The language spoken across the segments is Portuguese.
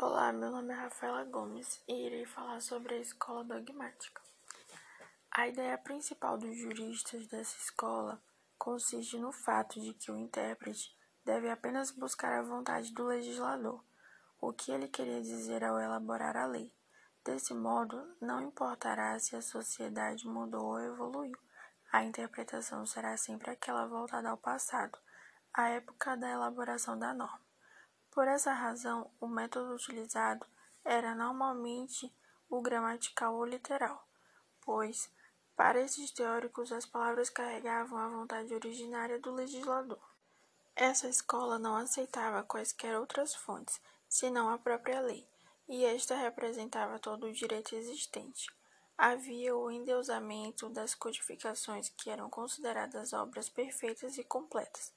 Olá, meu nome é Rafaela Gomes e irei falar sobre a escola dogmática. A ideia principal dos juristas dessa escola consiste no fato de que o intérprete deve apenas buscar a vontade do legislador, o que ele queria dizer ao elaborar a lei. Desse modo, não importará se a sociedade mudou ou evoluiu, a interpretação será sempre aquela voltada ao passado, à época da elaboração da norma. Por essa razão, o método utilizado era normalmente o gramatical ou literal, pois, para esses teóricos, as palavras carregavam a vontade originária do legislador. Essa escola não aceitava quaisquer outras fontes, senão a própria lei, e esta representava todo o direito existente. Havia o endeusamento das codificações que eram consideradas obras perfeitas e completas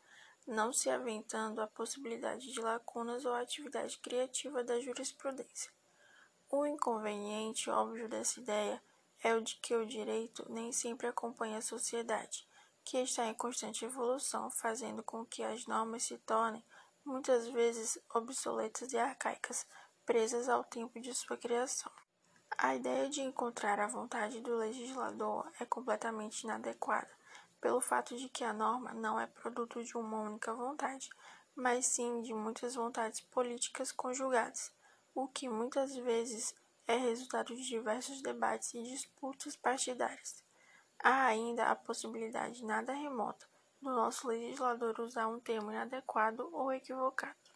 não se aventando a possibilidade de lacunas ou atividade criativa da jurisprudência. O inconveniente óbvio dessa ideia é o de que o direito nem sempre acompanha a sociedade, que está em constante evolução, fazendo com que as normas se tornem muitas vezes obsoletas e arcaicas, presas ao tempo de sua criação. A ideia de encontrar a vontade do legislador é completamente inadequada pelo fato de que a norma não é produto de uma única vontade, mas sim de muitas vontades políticas conjugadas, o que muitas vezes é resultado de diversos debates e disputas partidárias. Há ainda a possibilidade nada remota do nosso legislador usar um termo inadequado ou equivocado.